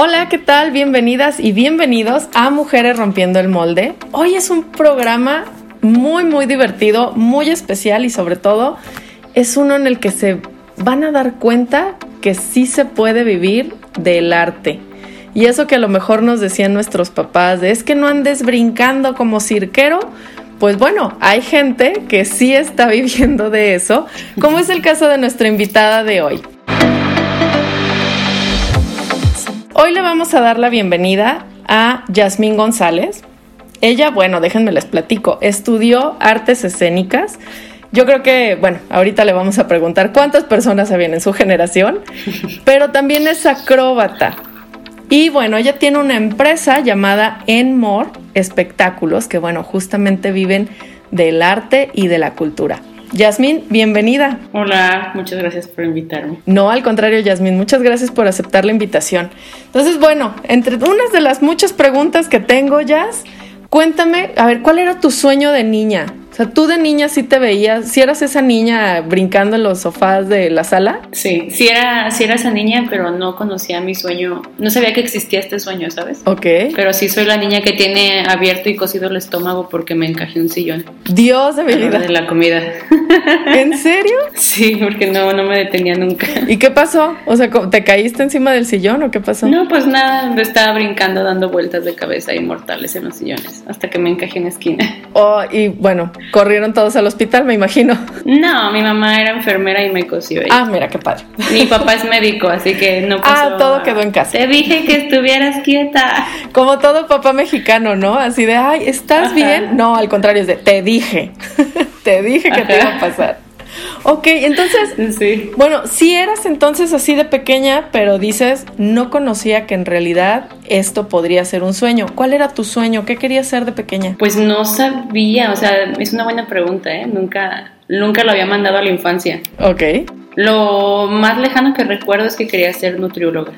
Hola, ¿qué tal? Bienvenidas y bienvenidos a Mujeres Rompiendo el Molde. Hoy es un programa muy, muy divertido, muy especial y sobre todo es uno en el que se van a dar cuenta que sí se puede vivir del arte. Y eso que a lo mejor nos decían nuestros papás, de es que no andes brincando como cirquero, pues bueno, hay gente que sí está viviendo de eso, como es el caso de nuestra invitada de hoy. Hoy le vamos a dar la bienvenida a Yasmín González. Ella, bueno, déjenme les platico, estudió artes escénicas. Yo creo que, bueno, ahorita le vamos a preguntar cuántas personas habían en su generación, pero también es acróbata. Y bueno, ella tiene una empresa llamada Enmore Espectáculos, que bueno, justamente viven del arte y de la cultura. Yasmín, bienvenida. Hola, muchas gracias por invitarme. No, al contrario, Yasmín, muchas gracias por aceptar la invitación. Entonces, bueno, entre unas de las muchas preguntas que tengo, Yas, cuéntame, a ver, ¿cuál era tu sueño de niña? Sea, tú de niña sí te veías, si eras esa niña brincando en los sofás de la sala. Sí, sí era, sí era esa niña, pero no conocía mi sueño, no sabía que existía este sueño, ¿sabes? Ok. Pero sí soy la niña que tiene abierto y cocido el estómago porque me encajé un sillón. Dios de mi vida. De la comida. ¿En serio? Sí, porque no, no me detenía nunca. ¿Y qué pasó? O sea, ¿te caíste encima del sillón o qué pasó? No, pues nada, me estaba brincando, dando vueltas de cabeza inmortales en los sillones, hasta que me encajé en la esquina. Oh, y bueno, corrieron todos al hospital, me imagino. No, mi mamá era enfermera y me cosió. Ah, mira, qué padre. Mi papá es médico, así que no pasó. Ah, todo quedó en casa. Te dije que estuvieras quieta. Como todo papá mexicano, ¿no? Así de, ay, ¿estás bien? No, al contrario, es de, te dije. te dije que te iba a pasar. Ok, entonces, sí. bueno, si eras entonces así de pequeña, pero dices, no conocía que en realidad esto podría ser un sueño. ¿Cuál era tu sueño? ¿Qué querías ser de pequeña? Pues no sabía, o sea, es una buena pregunta, ¿eh? Nunca, nunca lo había mandado a la infancia. Ok. Lo más lejano que recuerdo es que quería ser nutrióloga.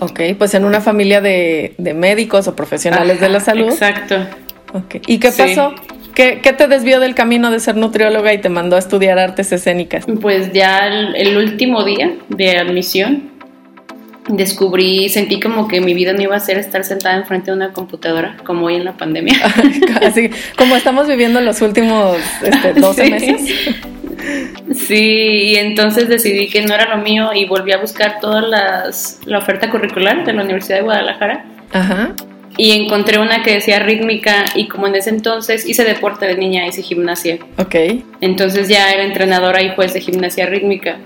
Ok, pues en una familia de, médicos o profesionales de la salud. Exacto. Okay. ¿Y qué pasó? ¿Qué, te desvió del camino de ser nutrióloga y te mandó a estudiar artes escénicas? Pues ya el, último día de admisión descubrí, sentí como que mi vida no iba a ser estar sentada enfrente de una computadora, como hoy en la pandemia. Así como estamos viviendo los últimos este, 12 meses. Sí, y entonces decidí que no era lo mío y volví a buscar toda la oferta curricular de la Universidad de Guadalajara. Ajá y encontré una que decía rítmica y como en ese entonces hice deporte de niña, hice gimnasia. Ok. Entonces ya era entrenadora y juez de gimnasia rítmica.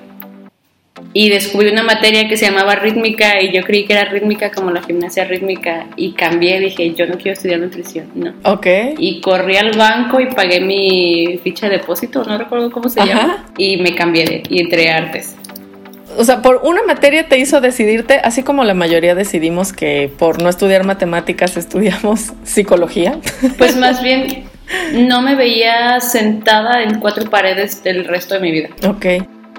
Y descubrí una materia que se llamaba rítmica y yo creí que era rítmica como la gimnasia rítmica y cambié, dije, yo no quiero estudiar nutrición, no. Ok. Y corrí al banco y pagué mi ficha de depósito, no recuerdo cómo se llama, y me cambié y entré a artes o sea, por una materia te hizo decidirte, así como la mayoría decidimos que por no estudiar matemáticas estudiamos psicología. Pues más bien no me veía sentada en cuatro paredes del resto de mi vida. Ok.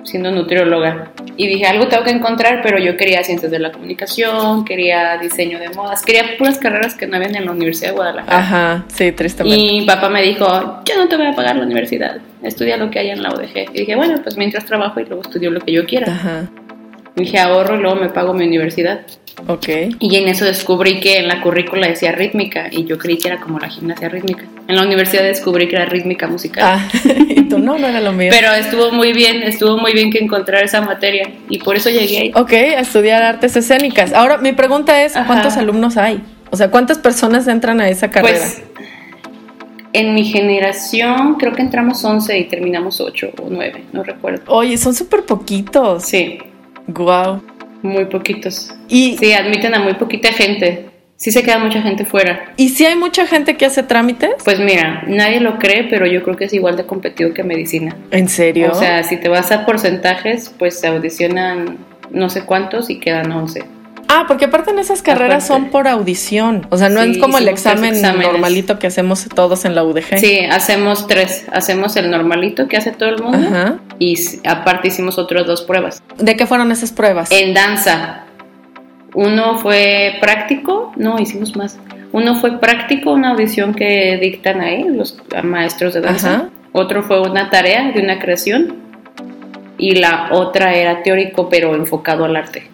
Siendo nutrióloga. Y dije, algo tengo que encontrar, pero yo quería ciencias de la comunicación, quería diseño de modas, quería puras carreras que no habían en la Universidad de Guadalajara. Ajá, sí, tristemente. Y papá me dijo, yo no te voy a pagar la universidad estudia lo que hay en la UDG. Y dije, bueno, pues mientras trabajo y luego estudio lo que yo quiera. Ajá. Dije, ahorro y luego me pago mi universidad. Ok. Y en eso descubrí que en la currícula decía rítmica y yo creí que era como la gimnasia rítmica. En la universidad descubrí que era rítmica musical. Ah, y tú no, no era lo mío. Pero estuvo muy bien, estuvo muy bien que encontrar esa materia y por eso llegué ahí. Ok, a estudiar artes escénicas. Ahora, mi pregunta es, ¿cuántos alumnos hay? O sea, ¿cuántas personas entran a esa carrera? Pues, en mi generación creo que entramos 11 y terminamos 8 o 9, no recuerdo. Oye, son súper poquitos. Sí. Guau. Muy poquitos. Y sí, admiten a muy poquita gente. Sí se queda mucha gente fuera. ¿Y si hay mucha gente que hace trámites? Pues mira, nadie lo cree, pero yo creo que es igual de competido que medicina. ¿En serio? O sea, si te vas a porcentajes, pues se audicionan no sé cuántos y quedan 11. Ah, porque aparte en esas carreras son por audición. O sea, no es como el examen normalito que hacemos todos en la UDG. Sí, hacemos tres. Hacemos el normalito que hace todo el mundo. Y aparte hicimos otras dos pruebas. ¿De qué fueron esas pruebas? En danza. Uno fue práctico. No, hicimos más. Uno fue práctico, una audición que dictan ahí los maestros de danza. Otro fue una tarea de una creación. Y la otra era teórico, pero enfocado al arte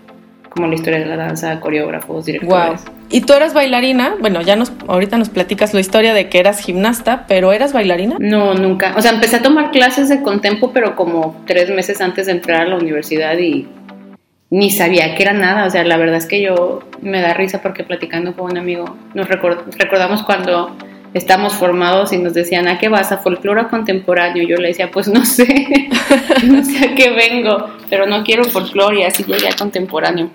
como la historia de la danza, coreógrafos, directores. Wow. ¿Y tú eras bailarina? Bueno, ya nos ahorita nos platicas la historia de que eras gimnasta, pero ¿eras bailarina? No, nunca. O sea, empecé a tomar clases de contempo, pero como tres meses antes de entrar a la universidad y ni sabía que era nada. O sea, la verdad es que yo me da risa porque platicando con un amigo nos recordamos cuando estamos formados y nos decían, ¿a qué vas? ¿A folclore contemporáneo? Yo le decía, pues no sé, no sé a qué vengo, pero no quiero folclore y así llegué a contemporáneo.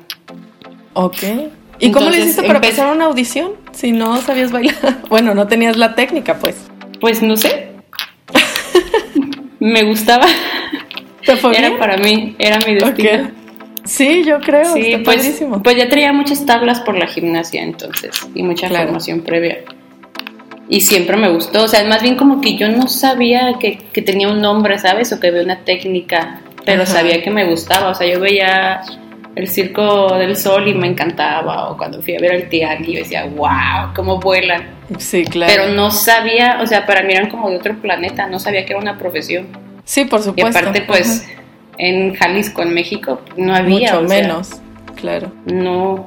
Ok. ¿Y cómo le hiciste para empezar una audición si no sabías bailar? Bueno, no tenías la técnica, pues. Pues no sé. Me gustaba. era para mí, era mi destino. Sí, yo creo. Sí, pues, pues ya traía muchas tablas por la gimnasia entonces y mucha formación previa y siempre me gustó. O sea, más bien como que yo no sabía que, tenía un nombre, ¿sabes? O que había una técnica, pero sabía que me gustaba. O sea, yo veía el Circo del Sol y me encantaba. O cuando fui a ver el yo decía, wow, cómo vuelan. Sí, claro. Pero no sabía, o sea, para mí eran como de otro planeta, no sabía que era una profesión. Sí, por supuesto. Y aparte, pues, en Jalisco, en México, no había. Mucho menos, claro. No,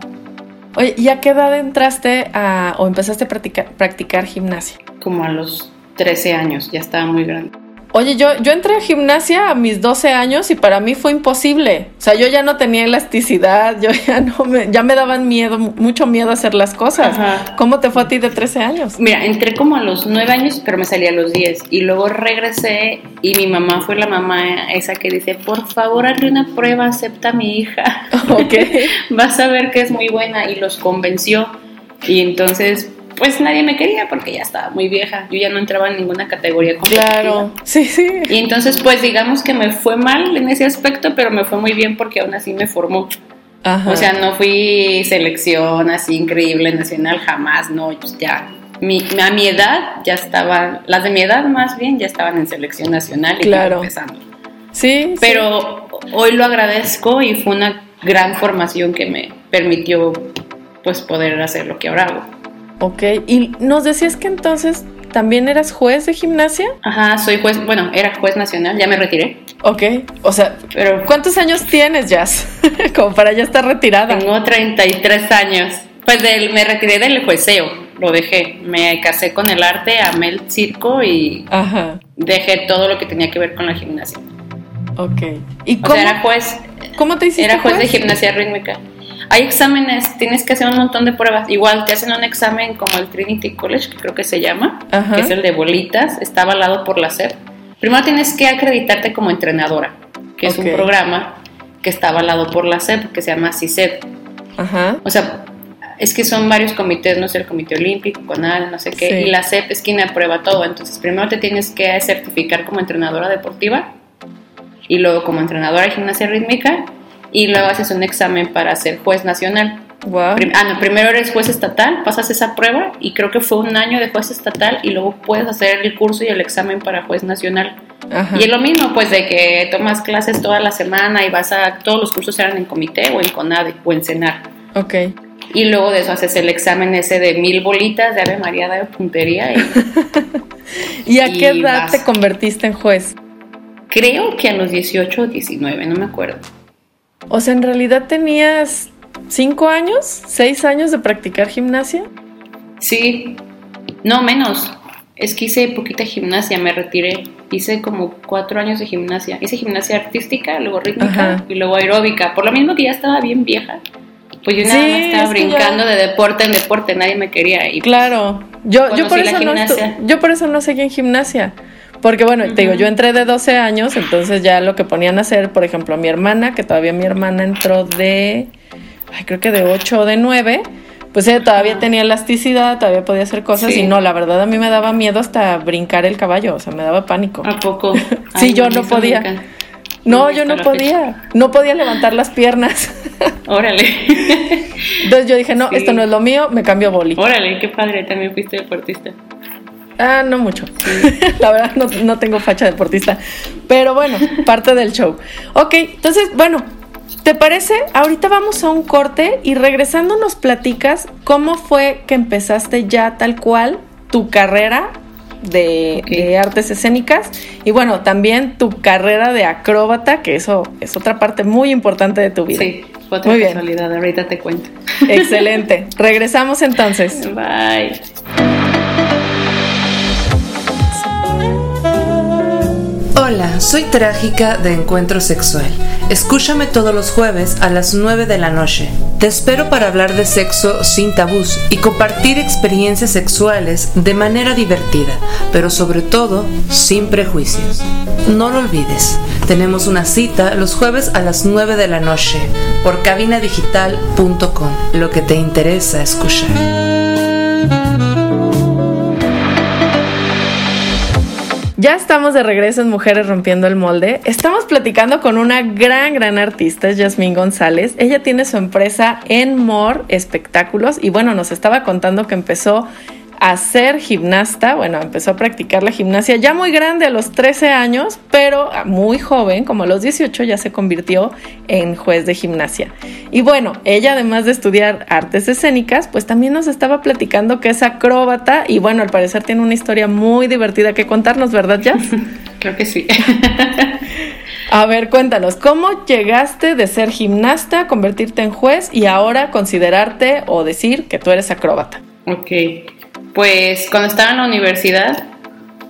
Oye, ¿y a qué edad entraste a, o empezaste a practicar, practicar gimnasia? Como a los 13 años, ya estaba muy grande. Oye, yo, yo entré a gimnasia a mis 12 años y para mí fue imposible. O sea, yo ya no tenía elasticidad, yo ya no me, ya me daban miedo, mucho miedo a hacer las cosas. ¿Cómo te fue a ti de 13 años? Mira, entré como a los 9 años, pero me salí a los 10. Y luego regresé y mi mamá fue la mamá esa que dice, por favor, hazle una prueba, acepta a mi hija. Ok. Vas a ver que es muy buena. Y los convenció. Y entonces pues nadie me quería porque ya estaba muy vieja. Yo ya no entraba en ninguna categoría competitiva. Claro, sí, sí. Y entonces, pues digamos que me fue mal en ese aspecto, pero me fue muy bien porque aún así me formó. Ajá. O sea, no fui selección así increíble nacional, jamás, no, pues ya. Mi, a mi edad ya estaban, las de mi edad más bien ya estaban en selección nacional y claro. empezando. Sí. Pero hoy lo agradezco y fue una gran formación que me permitió pues poder hacer lo que ahora hago. Ok, y nos decías que entonces también eras juez de gimnasia. Ajá, soy juez, bueno, era juez nacional, ya me retiré. Ok, o sea, pero ¿cuántos años tienes, Jazz? Como para ya estar retirada. Tengo 33 años. Pues del, me retiré del jueceo, lo dejé. Me casé con el arte, amé el circo y dejé todo lo que tenía que ver con la gimnasia. Ok. ¿Y cómo, era juez. ¿Cómo te hiciste Era juez de gimnasia rítmica. Hay exámenes, tienes que hacer un montón de pruebas. Igual te hacen un examen como el Trinity College, que creo que se llama, que es el de bolitas, está avalado por la SEP. Primero tienes que acreditarte como entrenadora, que es un programa que está avalado por la SEP, que se llama CISEP. Ajá. O sea, es que son varios comités, no sé, el Comité Olímpico, CONAL, no sé qué, y la SEP es quien aprueba todo. Entonces, primero te tienes que certificar como entrenadora deportiva y luego como entrenadora de gimnasia rítmica y luego haces un examen para ser juez nacional. ah, no, primero eres juez estatal, pasas esa prueba y creo que fue un año de juez estatal y luego puedes hacer el curso y el examen para juez nacional. Y es lo mismo, pues, de que tomas clases toda la semana y vas a. Todos los cursos eran en comité o en CONADE o en CENAR. Ok. Y luego de eso haces el examen ese de mil bolitas de Ave María de puntería. ¿Y, ¿Y a qué edad te convertiste en juez? Creo que a los 18 o 19, no me acuerdo. O sea, en realidad tenías cinco años, seis años de practicar gimnasia. Sí, no menos. Es que hice poquita gimnasia, me retiré. Hice como cuatro años de gimnasia. Hice gimnasia artística, luego rítmica y luego aeróbica. Por lo mismo que ya estaba bien vieja. Pues yo nada más estaba brincando de deporte en deporte, nadie me quería. Y claro, yo, yo, por eso no yo por eso no seguí en gimnasia. Porque bueno, te digo, yo entré de 12 años, entonces ya lo que ponían a hacer, por ejemplo, a mi hermana, que todavía mi hermana entró de, ay, creo que de 8 o de 9, pues ella todavía tenía elasticidad, todavía podía hacer cosas y no, la verdad a mí me daba miedo hasta brincar el caballo, o sea, me daba pánico. ¿A poco? sí, yo no podía. No, yo no podía. No podía levantar las piernas. Órale. Entonces yo dije, no, esto no es lo mío, me cambio boli. Órale, qué padre, también fuiste deportista. Ah, no mucho. La verdad no, tengo facha deportista. Pero bueno, parte del show. Ok, entonces, bueno, ¿te parece? Ahorita vamos a un corte y regresando nos platicas cómo fue que empezaste ya tal cual tu carrera de, de, artes escénicas y bueno, también tu carrera de acróbata, que eso es otra parte muy importante de tu vida. Sí, Fue otra Muy bien. casualidad, ahorita te cuento. Excelente. Regresamos entonces. Bye. Hola, soy Trágica de Encuentro Sexual. Escúchame todos los jueves a las 9 de la noche. Te espero para hablar de sexo sin tabús y compartir experiencias sexuales de manera divertida, pero sobre todo sin prejuicios. No lo olvides, tenemos una cita los jueves a las 9 de la noche por cabinadigital.com, lo que te interesa escuchar. Ya estamos de regreso en Mujeres Rompiendo el Molde. Estamos platicando con una gran, gran artista, Yasmín González. Ella tiene su empresa en More Espectáculos y bueno, nos estaba contando que empezó a ser gimnasta, bueno, empezó a practicar la gimnasia ya muy grande, a los 13 años, pero muy joven, como a los 18 ya se convirtió en juez de gimnasia. Y bueno, ella además de estudiar artes escénicas, pues también nos estaba platicando que es acróbata y bueno, al parecer tiene una historia muy divertida que contarnos, ¿verdad, Jazz? Creo que sí. A ver, cuéntanos, ¿cómo llegaste de ser gimnasta a convertirte en juez y ahora considerarte o decir que tú eres acróbata? ok. Pues cuando estaba en la universidad,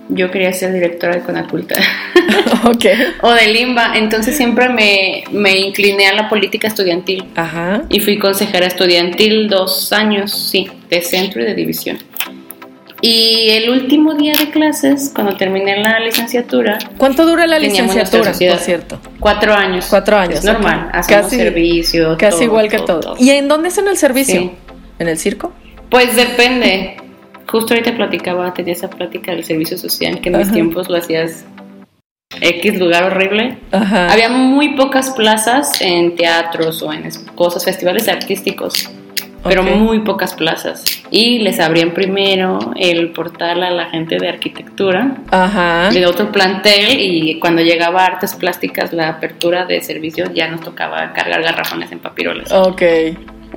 yo quería ser directora de Conaculta. ok. o de Limba, entonces siempre me, me incliné a la política estudiantil. Ajá. Y fui consejera estudiantil dos años, sí, de centro y de división. Y el último día de clases, cuando terminé la licenciatura, ¿Cuánto dura la licenciatura, por cierto? cuatro años. Cuatro años. Es normal, hacemos servicio. Casi todo, igual que todo. ¿Y en dónde es en el servicio? Sí. ¿En el circo? Pues depende. Justo ahorita platicaba, tenía esa plática del servicio social, que en mis Ajá. tiempos lo hacías X lugar horrible. Ajá. Había muy pocas plazas en teatros o en cosas, festivales artísticos, pero muy pocas plazas. Y les abrían primero el portal a la gente de arquitectura, Ajá. de otro plantel, y cuando llegaba a artes plásticas, la apertura de servicios ya nos tocaba cargar garrafones en papiroles. Ok.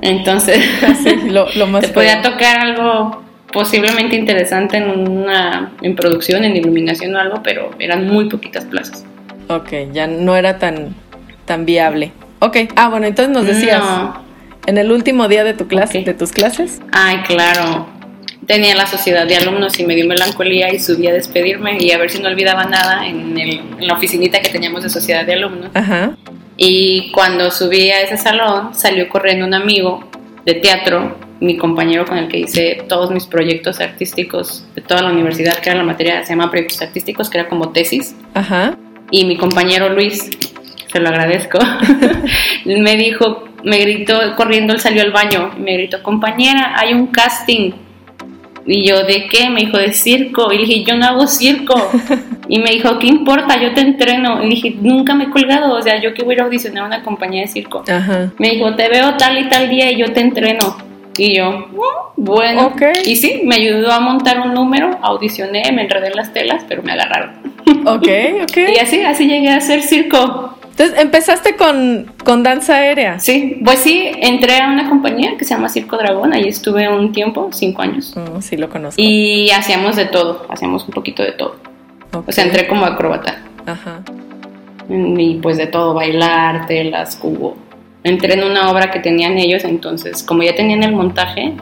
Entonces, Sí, lo, lo más te podía tocar algo posiblemente interesante en una en producción, en iluminación o algo, pero eran muy poquitas plazas. Ok, ya no era tan, tan viable. Ok. Ah, bueno, entonces nos decías, No. en el último día de tu clase, Ok. de tus clases. Ay, claro. Tenía la sociedad de alumnos y me dio melancolía y subí a despedirme y a ver si no olvidaba nada en, el- en la oficinita que teníamos de sociedad de alumnos. Ajá. Y cuando subí a ese salón, salió corriendo un amigo de teatro, mi compañero con el que hice todos mis proyectos artísticos de toda la universidad, que era la materia, se llama proyectos artísticos, que era como tesis. Ajá. Y mi compañero Luis, se lo agradezco, me dijo, me gritó, corriendo, él salió al baño, y me gritó, compañera, hay un casting. Y yo, ¿de qué? Me dijo, de circo. Y le dije, yo no hago circo. Y me dijo, ¿qué importa? Yo te entreno. Y le dije, nunca me he colgado. O sea, yo que voy a audicionar a una compañía de circo. Ajá. Me dijo, te veo tal y tal día y yo te entreno. Y yo, "Mm, bueno. Ok. Y sí, me ayudó a montar un número, audicioné, me enredé en las telas, pero me agarraron. Ok, ok. Y así, así llegué a hacer circo. Entonces empezaste con, con danza aérea. Sí, pues sí, entré a una compañía que se llama Circo Dragón, ahí estuve un tiempo, cinco años. Mm, sí, lo conozco. Y hacíamos de todo, hacíamos un poquito de todo. O sea, entré como acróbata. Ajá. Y pues de todo, bailar, telas, cubo. Entré en una obra que tenían ellos, entonces como ya tenían el montaje,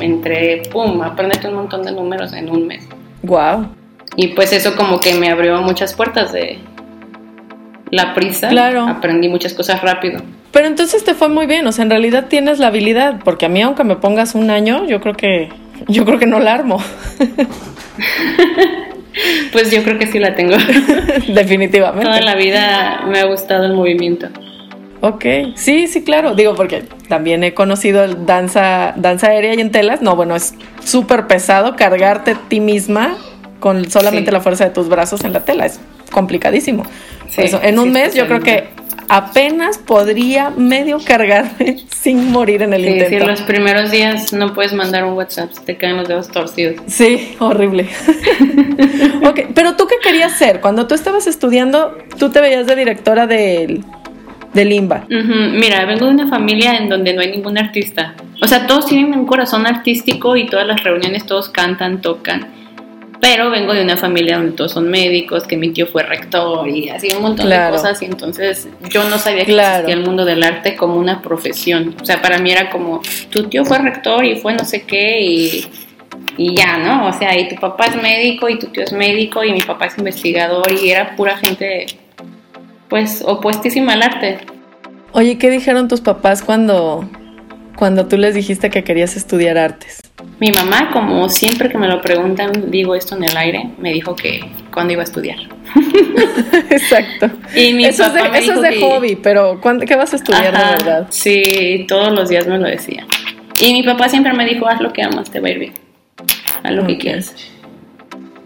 entré, pum, aprendete un montón de números en un mes. Wow. Y pues eso como que me abrió muchas puertas de la prisa. Claro. Aprendí muchas cosas rápido. Pero entonces te fue muy bien, o sea, en realidad tienes la habilidad, porque a mí aunque me pongas un año, yo creo que yo creo que no la armo. Pues yo creo que sí la tengo. Definitivamente. Toda la vida me ha gustado el movimiento. Ok, sí, sí, claro. Digo, porque también he conocido el danza, danza aérea y en telas. No, bueno, es súper pesado cargarte a ti misma con solamente Sí. la fuerza de tus brazos en la tela. Es complicadísimo. Sí, eso, en un sí, mes yo creo que apenas podría medio cargarme sin morir en el Sí, sí, intento. los primeros días no puedes mandar un WhatsApp, te caen los dedos torcidos. Sí, horrible. ok, pero tú qué querías ser? Cuando tú estabas estudiando, tú te veías de directora del, del Limba. Mira, vengo de una familia en donde no hay ningún artista. O sea, todos tienen un corazón artístico y todas las reuniones todos cantan, tocan. Pero vengo de una familia donde todos son médicos, que mi tío fue rector y así un montón de cosas y entonces yo no sabía que existía el mundo del arte como una profesión. O sea, para mí era como, tu tío fue rector y fue no sé qué y, y ya, ¿no? O sea, y tu papá es médico y tu tío es médico y mi papá es investigador y era pura gente pues opuestísima al arte. Oye, ¿qué dijeron tus papás cuando, cuando tú les dijiste que querías estudiar artes? Mi mamá, como siempre que me lo preguntan, digo esto en el aire, me dijo que cuando iba a estudiar. Exacto. Y mi eso papá es de, eso es de hobby, pero ¿qué vas a estudiar de verdad? Sí, todos los días me lo decía. Y mi papá siempre me dijo, haz lo que amas, te va a ir bien. Haz lo que quieras.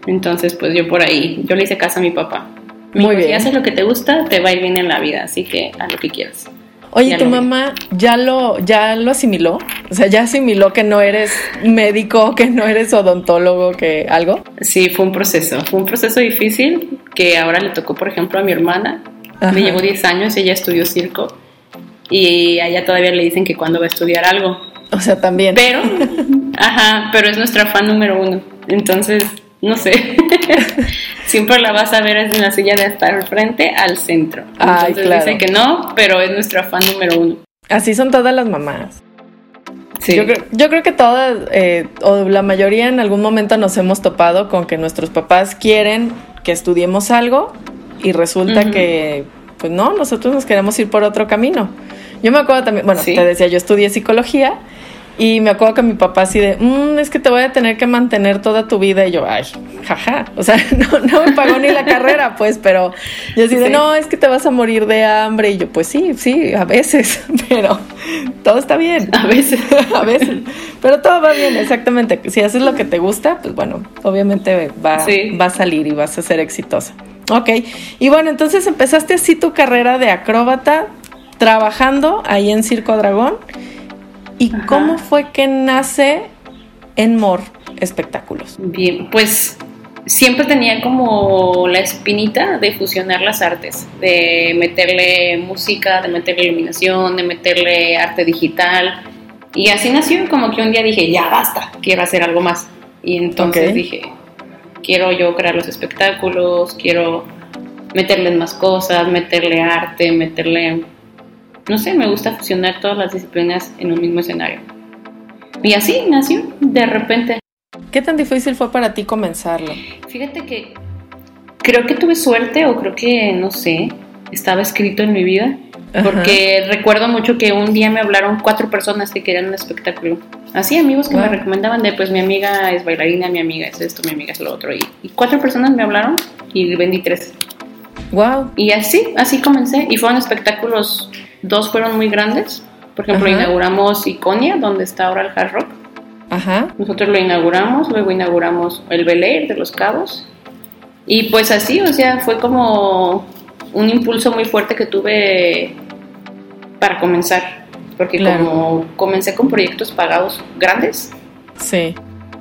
Entonces, pues yo por ahí, yo le hice caso a mi papá. Muy bien. Si haces lo que te gusta, te va a ir bien en la vida, así que haz lo que quieras. Oye, ¿tu mamá ya lo, ya lo asimiló? O sea, ¿ya asimiló que no eres médico, que no eres odontólogo, que algo? Sí, fue un proceso. Fue un proceso difícil que ahora le tocó, por ejemplo, a mi hermana. Me llevó 10 años, ella estudió circo y a ella todavía le dicen que cuando va a estudiar algo. O sea, también. Pero, ajá, pero es nuestra fan número uno. Entonces, no sé. Siempre la vas a ver en la silla de estar frente al centro. Entonces dice que no, pero es nuestra fan número uno. Así son todas las mamás. Sí. Yo, creo, que todas, eh, o la mayoría en algún momento nos hemos topado con que nuestros papás quieren que estudiemos algo y resulta que, pues no, nosotros nos queremos ir por otro camino. Yo me acuerdo también, bueno, te decía, yo estudié psicología y me acuerdo que mi papá así de, mm, es que te voy a tener que mantener toda tu vida. Y yo, ay, jaja. O sea, no, no me pagó ni la carrera, pues, pero yo así de, no, es que te vas a morir de hambre. Y yo, pues sí, sí, a veces, pero todo está bien. A veces. a veces. Pero todo va bien, exactamente. Si haces lo que te gusta, pues bueno, obviamente va, va a salir y vas a ser exitosa. Ok. Y bueno, entonces empezaste así tu carrera de acróbata trabajando ahí en Circo Dragón. ¿Y cómo fue que nace Enmor Espectáculos? Bien, pues siempre tenía como la espinita de fusionar las artes, de meterle música, de meterle iluminación, de meterle arte digital. Y así nació, como que un día dije, ya basta, quiero hacer algo más. Y entonces dije, quiero yo crear los espectáculos, quiero meterle más cosas, meterle arte, meterle no sé, me gusta fusionar todas las disciplinas en un mismo escenario. Y así nació, de repente. ¿Qué tan difícil fue para ti comenzarlo? Fíjate que creo que tuve suerte o creo que, no sé, estaba escrito en mi vida. Porque recuerdo mucho que un día me hablaron cuatro personas que querían un espectáculo. Así, amigos que me recomendaban de, pues mi amiga es bailarina, mi amiga es esto, mi amiga es lo otro. Y, y cuatro personas me hablaron y vendí tres. Wow. Y así, así comencé. Y fueron espectáculos Dos fueron muy grandes. Por ejemplo, inauguramos Iconia, donde está ahora el Hard Rock. Ajá. Nosotros lo inauguramos, luego inauguramos el Bel Air de Los Cabos. Y pues así, o sea, fue como un impulso muy fuerte que tuve para comenzar. Porque como comencé con proyectos pagados grandes. Sí,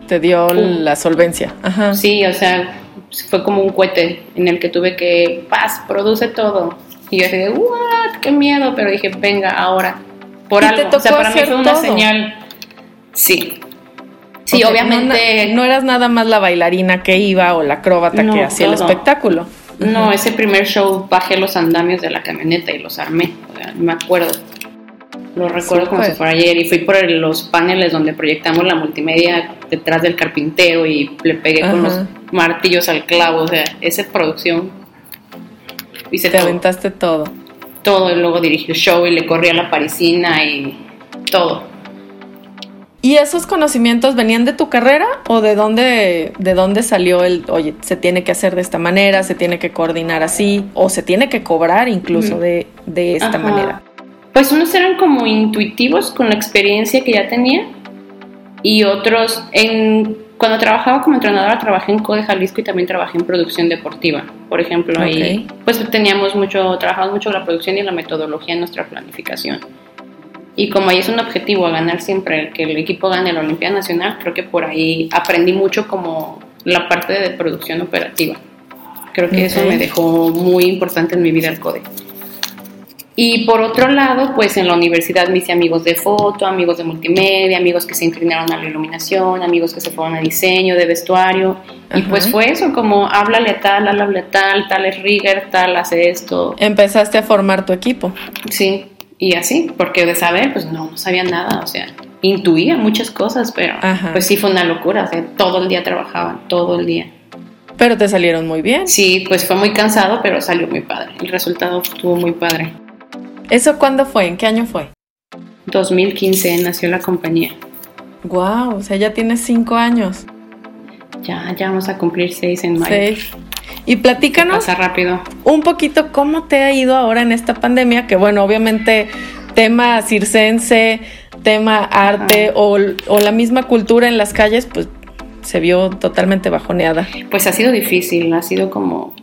te dio la solvencia. Ajá. Sí, o sea, fue como un cohete en el que tuve que, paz, produce todo. Y yo dije, ¿what? ¡Qué miedo! Pero dije, venga, ahora. Por algo. o sea, para mí fue una señal. Sí. Sí, obviamente. No, eras nada más la bailarina que iba o la acróbata que hacía el espectáculo. No, ese primer show bajé los andamios de la camioneta y los armé. me acuerdo. Lo recuerdo como si fuera ayer. Y fui por los paneles donde proyectamos la multimedia detrás del carpintero y le pegué con los martillos al clavo. O sea, esa producción Hice Te aventaste todo. Todo, y luego dirigí el show y le corrí a la parisina y todo. ¿Y esos conocimientos venían de tu carrera o de dónde, de dónde salió el, oye, se tiene que hacer de esta manera, se tiene que coordinar así, o se tiene que cobrar incluso de, de, esta manera? Pues unos eran como intuitivos con la experiencia que ya tenía y otros en cuando trabajaba como entrenadora trabajé en CODE Jalisco y también trabajé en producción deportiva. Por ejemplo, ahí pues teníamos mucho, trabajamos mucho la producción y la metodología en nuestra planificación. Y como ahí es un objetivo a ganar siempre, que el equipo gane la Olimpiada Nacional, creo que por ahí aprendí mucho como la parte de producción operativa. Creo que eso me dejó muy importante en mi vida el CODE. Y por otro lado, pues en la universidad me hice amigos de foto, amigos de multimedia, amigos que se inclinaron a la iluminación, amigos que se fueron a diseño, de vestuario. Y pues fue eso, como háblale tal, háblale tal, tal es rigger, tal hace esto. Empezaste a formar tu equipo. Sí, y así, porque de saber, pues no, no sabía nada, o sea, intuía muchas cosas, pero pues sí fue una locura, o sea, todo el día trabajaban, todo el día. Pero te salieron muy bien. Sí, pues fue muy cansado, pero salió muy padre. El resultado estuvo muy padre. ¿Eso cuándo fue? ¿En qué año fue? 2015 nació la compañía. Wow, o sea, ya tienes cinco años. Ya, ya vamos a cumplir seis en mayo. Seis. Y platícanos pasa rápido. un poquito cómo te ha ido ahora en esta pandemia, que bueno, obviamente tema circense, tema arte o, o, la misma cultura en las calles, pues se vio totalmente bajoneada. Pues ha sido difícil, ha sido como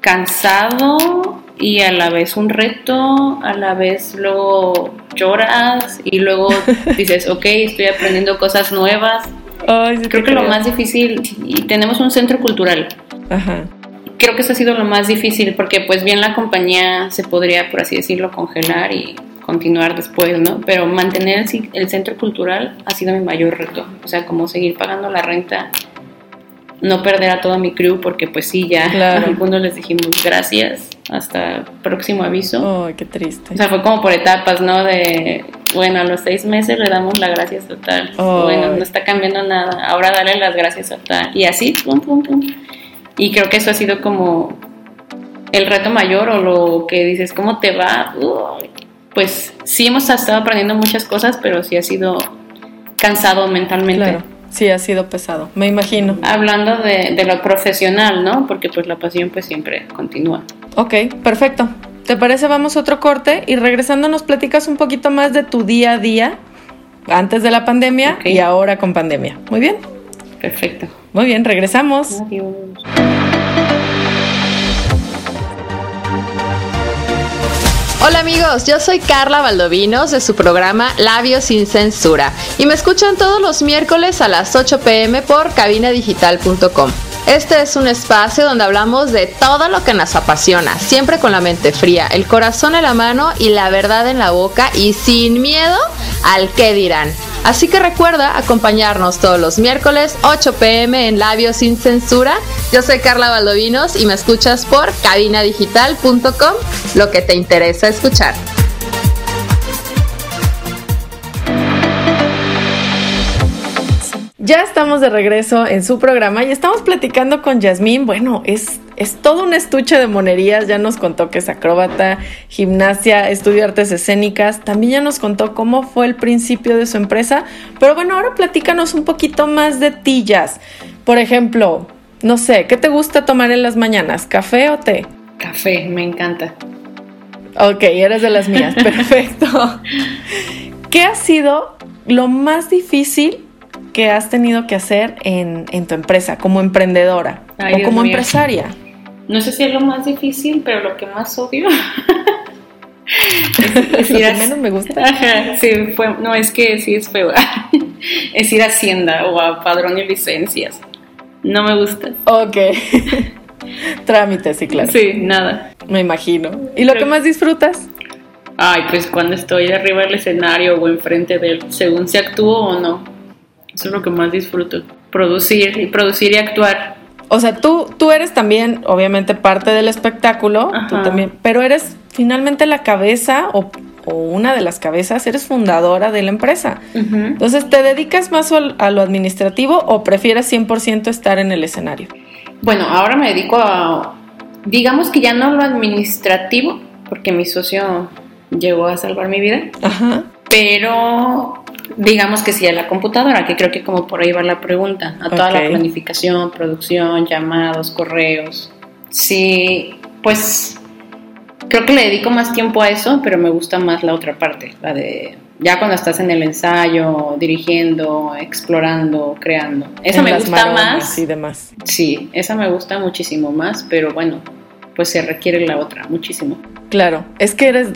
cansado y a la vez un reto, a la vez luego lloras y luego dices, ok, estoy aprendiendo cosas nuevas. creo que lo más difícil, y tenemos un centro cultural. Ajá. Creo que eso ha sido lo más difícil porque pues bien la compañía se podría, por así decirlo, congelar y continuar después, ¿no? Pero mantener el centro cultural ha sido mi mayor reto. O sea, como seguir pagando la renta no perder a todo mi crew porque pues sí, ya a algunos les dijimos gracias, hasta próximo aviso. qué triste. O sea, fue como por etapas, ¿no? De, bueno, a los seis meses le damos las gracias total. Bueno, no está cambiando nada, ahora dale las gracias total. Y así, pum, pum, pum. Y creo que eso ha sido como el reto mayor o lo que dices, ¿cómo te va? pues sí hemos estado aprendiendo muchas cosas, pero sí ha sido cansado mentalmente. Sí, ha sido pesado, me imagino. Hablando de, lo profesional, ¿no? Porque pues la pasión pues siempre continúa. Ok, perfecto. ¿Te parece vamos a otro corte y regresando nos platicas un poquito más de tu día a día antes de la pandemia y ahora con pandemia? Muy bien. Perfecto. Muy bien, regresamos. Adiós. Hola amigos, yo soy Carla Valdovinos de su programa Labios sin Censura y me escuchan todos los miércoles a las 8 pm por cabinadigital.com. Este es un espacio donde hablamos de todo lo que nos apasiona, siempre con la mente fría, el corazón en la mano y la verdad en la boca y sin miedo al qué dirán. Así que recuerda acompañarnos todos los miércoles 8 pm en Labios sin Censura. Yo soy Carla Valdovinos y me escuchas por cabinadigital.com, lo que te interesa escuchar. Ya estamos de regreso en su programa y estamos platicando con Yasmín. Bueno, es, es todo un estuche de monerías. Ya nos contó que es acróbata, gimnasia, estudio artes escénicas. También ya nos contó cómo fue el principio de su empresa. Pero bueno, ahora platícanos un poquito más de tillas. Por ejemplo, no sé, ¿qué te gusta tomar en las mañanas? ¿Café o té? Café, me encanta. Ok, eres de las mías. Perfecto. ¿Qué ha sido lo más difícil que has tenido que hacer en, tu empresa, como emprendedora o como empresaria? No sé si es lo más difícil, pero lo que más odio. es, lo que menos me gusta. sí, fue, no, es que sí es feo. es ir a Hacienda o a Padrón y Licencias. No me gusta. Ok. Trámites, sí, claro. Sí, nada. Me imagino. ¿Y lo que más disfrutas? Ay, pues cuando estoy arriba del escenario o enfrente de él, según si actúo o no. Eso es lo que más disfruto. Producir y producir y actuar. O sea, tú, tú eres también, obviamente, parte del espectáculo, tú también, pero eres finalmente la cabeza o, una de las cabezas, eres fundadora de la empresa. Entonces, ¿te dedicas más a lo administrativo o prefieres 100% estar en el escenario? Bueno, ahora me dedico a, digamos que ya no lo administrativo, porque mi socio llegó a salvar mi vida, Ajá. pero digamos que sí a la computadora, que creo que como por ahí va la pregunta, a toda la planificación, producción, llamados, correos. Sí, pues creo que le dedico más tiempo a eso, pero me gusta más la otra parte, la de ya cuando estás en el ensayo, dirigiendo, explorando, creando. Esa me gusta más. Y demás. Sí, esa me gusta muchísimo más, pero bueno, pues se requiere la otra muchísimo. Claro, es que eres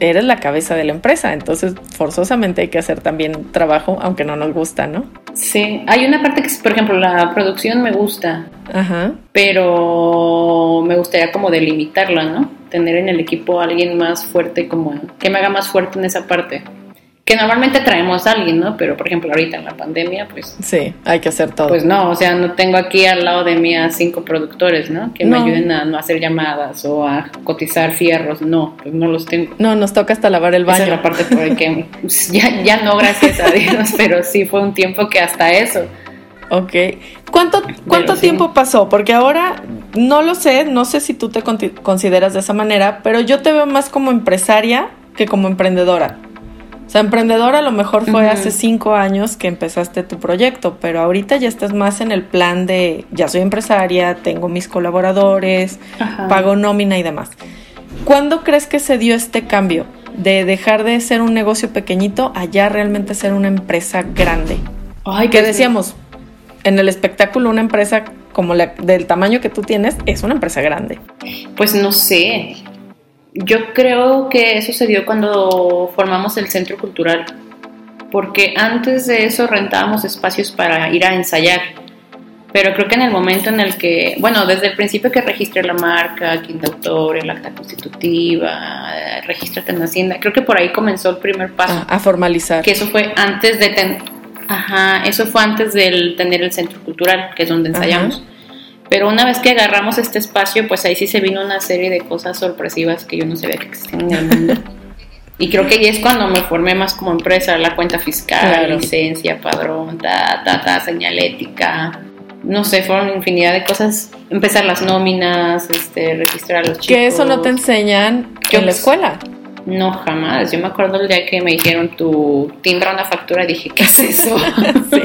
eres la cabeza de la empresa, entonces forzosamente hay que hacer también trabajo, aunque no nos gusta, ¿no? Sí, hay una parte que, por ejemplo, la producción me gusta, Ajá. pero me gustaría como delimitarla, ¿no? tener en el equipo a alguien más fuerte, como que me haga más fuerte en esa parte. Que normalmente traemos a alguien, ¿no? Pero por ejemplo, ahorita en la pandemia, pues. Sí, hay que hacer todo. Pues no, o sea, no tengo aquí al lado de mí a cinco productores, ¿no? Que me ayuden a no hacer llamadas o a cotizar fierros. No, pues no los tengo. No, nos toca hasta lavar el baño. Esa es la parte por la que. Pues, ya, ya no, gracias a Dios, pero sí fue un tiempo que hasta eso. Ok. ¿Cuánto, cuánto tiempo pasó? Porque ahora no lo sé, no sé si tú te consideras de esa manera, pero yo te veo más como empresaria que como emprendedora. O sea, emprendedora a lo mejor fue hace cinco años que empezaste tu proyecto, pero ahorita ya estás más en el plan de ya soy empresaria, tengo mis colaboradores, pago nómina y demás. ¿Cuándo crees que se dio este cambio de dejar de ser un negocio pequeñito a ya realmente ser una empresa grande? Ay, que pues decíamos, en el espectáculo una empresa como la del tamaño que tú tienes es una empresa grande. Pues no sé, yo creo que eso se dio cuando formamos el centro cultural, porque antes de eso rentábamos espacios para ir a ensayar. Pero creo que en el momento en el que, bueno, desde el principio que registré la marca, quinta autor, el acta constitutiva, registrate en Hacienda, creo que por ahí comenzó el primer paso. Ah, a formalizar. Que eso fue antes de tener, ajá, eso fue antes de tener el centro cultural, que es donde ensayamos. Pero una vez que agarramos este espacio, pues ahí sí se vino una serie de cosas sorpresivas que yo no sabía que existían en el mundo. Y creo que ahí es cuando me formé más como empresa, la cuenta fiscal, licencia, padrón, ta, ta, señalética. No sé, fueron infinidad de cosas. Empezar las nóminas, este, registrar a los chicos. Que eso no te enseñan en la escuela. No, jamás. Yo me acuerdo el día que me dijeron tu timbra una factura dije, ¿qué es eso? sí.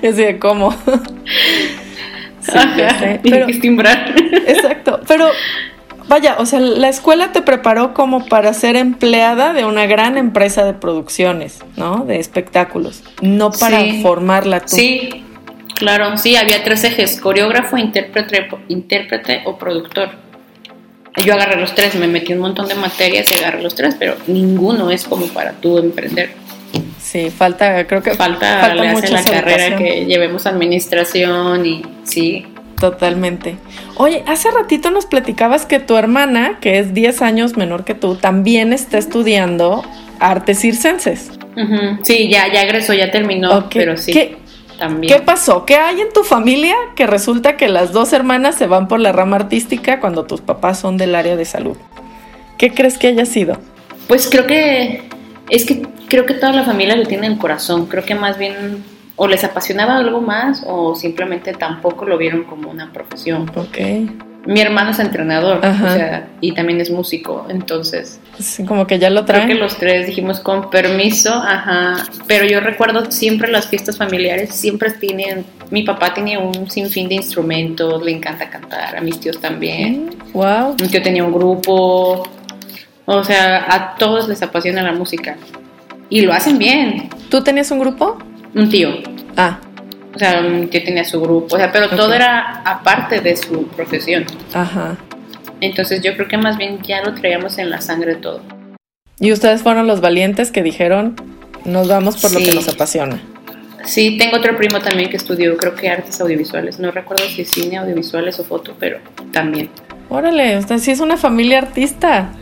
Yo sé, ¿cómo? pero, timbrar. Exacto, pero vaya, o sea, la escuela te preparó como para ser empleada de una gran empresa de producciones, ¿no? De espectáculos, no para formarla tú. Sí, claro, sí, había tres ejes, coreógrafo, intérprete, intérprete o productor. Yo agarré los tres, me metí un montón de materias y agarré los tres, pero ninguno es como para tú emprender. Sí, falta, creo que falta, falta mucho la carrera que llevemos administración y sí. Totalmente. Oye, hace ratito nos platicabas que tu hermana, que es 10 años menor que tú, también está estudiando artes circenses. Sí, ya, ya egresó, ya terminó, pero sí. ¿Qué, también. ¿Qué pasó? ¿Qué hay en tu familia que resulta que las dos hermanas se van por la rama artística cuando tus papás son del área de salud? ¿Qué crees que haya sido? Pues creo que es que creo que toda la familia lo tiene en el corazón. Creo que más bien o les apasionaba algo más o simplemente tampoco lo vieron como una profesión. Ok. Mi hermano es entrenador o sea, y también es músico, entonces... como que ya lo traen. Creo que los tres dijimos con permiso, ajá. Pero yo recuerdo siempre las fiestas familiares, siempre tienen... Mi papá tenía un sinfín de instrumentos, le encanta cantar, a mis tíos también. Wow. Mi tío tenía un grupo, o sea, a todos les apasiona la música. Y lo hacen bien. ¿Tú tenías un grupo? Un tío. Ah. O sea, un tío tenía su grupo. O sea, pero todo era aparte de su profesión. Ajá. Entonces yo creo que más bien ya lo traíamos en la sangre todo. Y ustedes fueron los valientes que dijeron, nos vamos por lo que nos apasiona. Sí, tengo otro primo también que estudió, creo que artes audiovisuales. No recuerdo si cine, audiovisuales o foto, pero también. Órale, usted sí es una familia artista.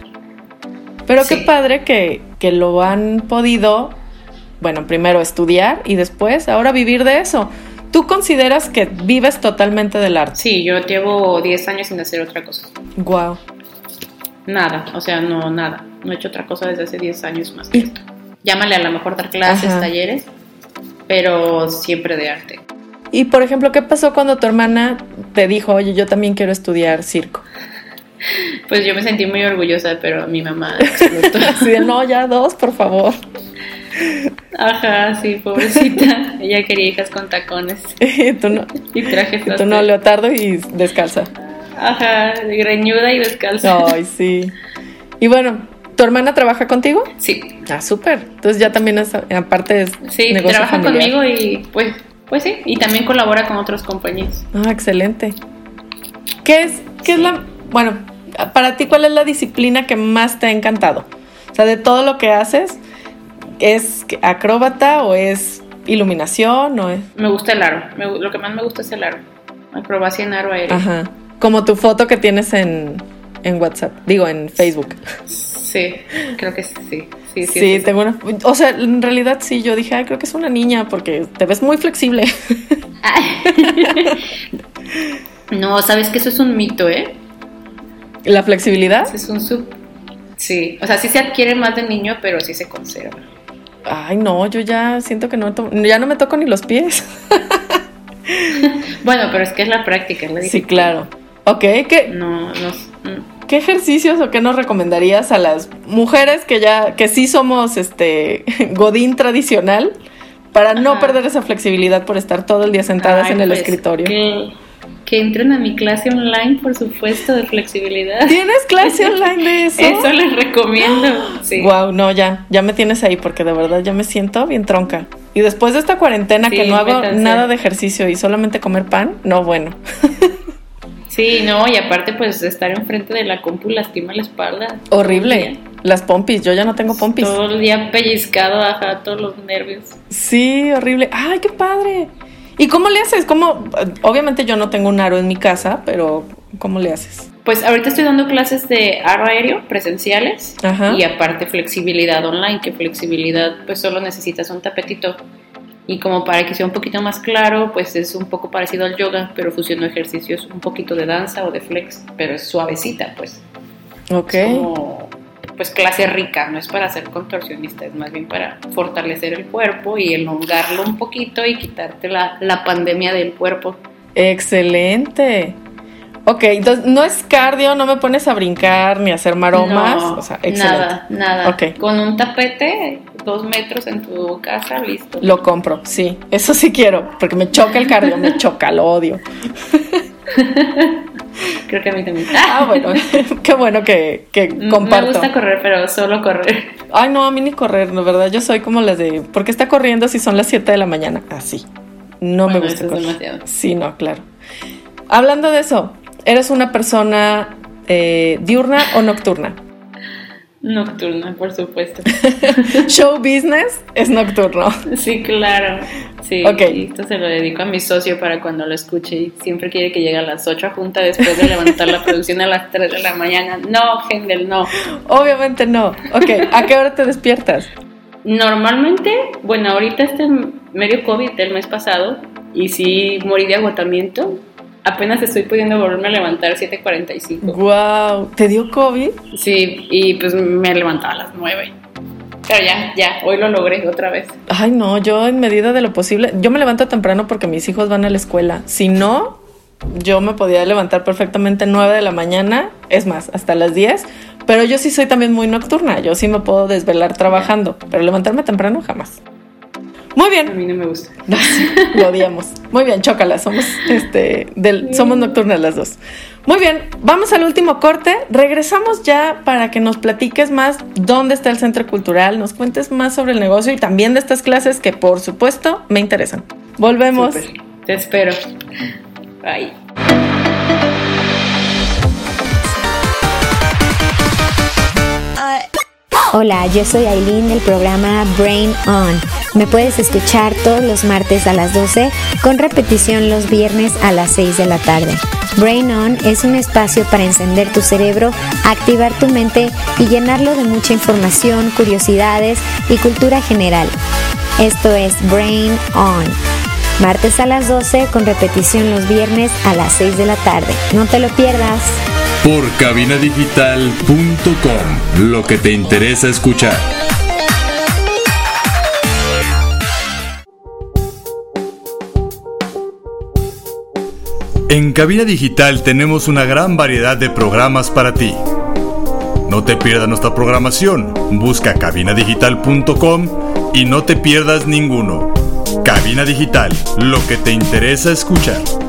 Pero qué padre que, que lo han podido, bueno, primero estudiar y después ahora vivir de eso. ¿Tú consideras que vives totalmente del arte? Sí, yo llevo 10 años sin hacer otra cosa. Wow. Nada, o sea, no, nada. No he hecho otra cosa desde hace 10 años más que esto. Llámale a lo mejor dar clases, talleres, pero siempre de arte. Y por ejemplo, ¿qué pasó cuando tu hermana te dijo, oye, yo también quiero estudiar circo? Pues yo me sentí muy orgullosa, pero mi mamá explotó. De, no, ya dos, por favor. Ajá, sí, pobrecita. Ella quería hijas con tacones. y tú no. Y trajes. Y tú no, leotardo y descalza. Ajá, greñuda y descalza. Ay, sí. Y bueno, ¿tu hermana trabaja contigo? Sí. Ah, súper. Entonces ya también es, aparte es Sí, trabaja conmigo y pues, pues sí. Y también colabora con otras compañías. Ah, excelente. ¿Qué es, qué es la bueno, para ti, ¿cuál es la disciplina que más te ha encantado? O sea, de todo lo que haces, ¿es acróbata o es iluminación o es... Me gusta el aro, lo que más me gusta es el aro, acrobacia en aro aéreo. Ajá, como tu foto que tienes en, en WhatsApp, digo en Facebook. Sí, creo que sí. Sí, sí, sí tengo una. O sea, en realidad sí, yo dije, ay, creo que es una niña porque te ves muy flexible. no, sabes que eso es un mito, ¿eh? ¿La flexibilidad? Es un sub. Sí, o sea, sí se adquiere más de niño, pero sí se conserva. Ay, no, yo ya siento que no, ya no me toco ni los pies. bueno, pero es que es la práctica, es Sí, claro. Ok, ¿qué, no, no, mm. ¿qué ejercicios o qué nos recomendarías a las mujeres que ya, que sí somos este godín tradicional para no perder esa flexibilidad por estar todo el día sentadas en el pues, escritorio? que entren a mi clase online, por supuesto, de flexibilidad. ¿Tienes clase online de eso? Eso les recomiendo. Sí. Wow, no, ya, ya me tienes ahí porque de verdad ya me siento bien tronca. Y después de esta cuarentena que no hago nada de ejercicio y solamente comer pan, no, bueno. Sí, no, y aparte pues estar enfrente de la compu lastima la espalda. Horrible. Las pompis, yo ya no tengo pompis. Todo el día pellizcado, ajá, todos los nervios. Sí, horrible. Ay, qué padre. ¿Y cómo le haces? ¿Cómo? Obviamente yo no tengo un aro en mi casa, pero ¿cómo le haces? Pues ahorita estoy dando clases de aro aéreo presenciales y aparte flexibilidad online, que flexibilidad pues solo necesitas un tapetito. Y como para que sea un poquito más claro, pues es un poco parecido al yoga, pero fusionando ejercicios un poquito de danza o de flex, pero es suavecita, pues. Ok pues clase rica, no es para ser contorsionista, es más bien para fortalecer el cuerpo y elongarlo un poquito y quitarte la, pandemia del cuerpo. Excelente. Ok, entonces no es cardio, no me pones a brincar ni a hacer maromas. o sea, excelente. Nada, nada. Okay. Con un tapete, dos metros en tu casa, listo. Lo compro, sí. Eso sí quiero, porque me choca el cardio, me choca, lo odio. Creo que a mí también. Ah, bueno, qué bueno que, que comparto. Me gusta correr, pero solo correr. Ay, no, a mí ni correr, la verdad. Yo soy como las de. ¿Por qué está corriendo si son las 7 de la mañana? Así. no me gusta correr. Sí, no, claro. Hablando de eso, ¿eres una persona eh, diurna o nocturna? Nocturna, por supuesto. Show business es nocturno. Sí, claro. Sí, okay. esto se lo dedico a mi socio para cuando lo escuche y siempre quiere que llegue a las 8 a junta después de levantar la producción a las 3 de la mañana. No, Hendel, no. Obviamente no. Ok, ¿a qué hora te despiertas? Normalmente, bueno, ahorita este medio COVID del mes pasado y sí morí de agotamiento, apenas estoy pudiendo volverme a levantar 7.45. ¡Wow! ¿Te dio COVID? Sí, y pues me levantaba a las 9. Pero ya, ya, hoy lo logré otra vez. Ay, no, yo en medida de lo posible, yo me levanto temprano porque mis hijos van a la escuela. Si no, yo me podía levantar perfectamente 9 de la mañana, es más, hasta las 10. Pero yo sí soy también muy nocturna, yo sí me puedo desvelar trabajando, pero levantarme temprano jamás. Muy bien. A mí no me gusta. lo odiamos. Muy bien, chócala. Somos, este, del, somos nocturnas las dos. Muy bien, vamos al último corte. Regresamos ya para que nos platiques más dónde está el centro cultural, nos cuentes más sobre el negocio y también de estas clases que por supuesto me interesan. Volvemos. Te espero. Bye. Hola, yo soy Aileen del programa Brain On. Me puedes escuchar todos los martes a las 12 con repetición los viernes a las 6 de la tarde. Brain On es un espacio para encender tu cerebro, activar tu mente y llenarlo de mucha información, curiosidades y cultura general. Esto es Brain On. Martes a las 12 con repetición los viernes a las 6 de la tarde. No te lo pierdas por cabinadigital.com, lo que te interesa escuchar. En Cabina Digital tenemos una gran variedad de programas para ti. No te pierdas nuestra programación. Busca cabinadigital.com y no te pierdas ninguno. Cabina Digital, lo que te interesa escuchar.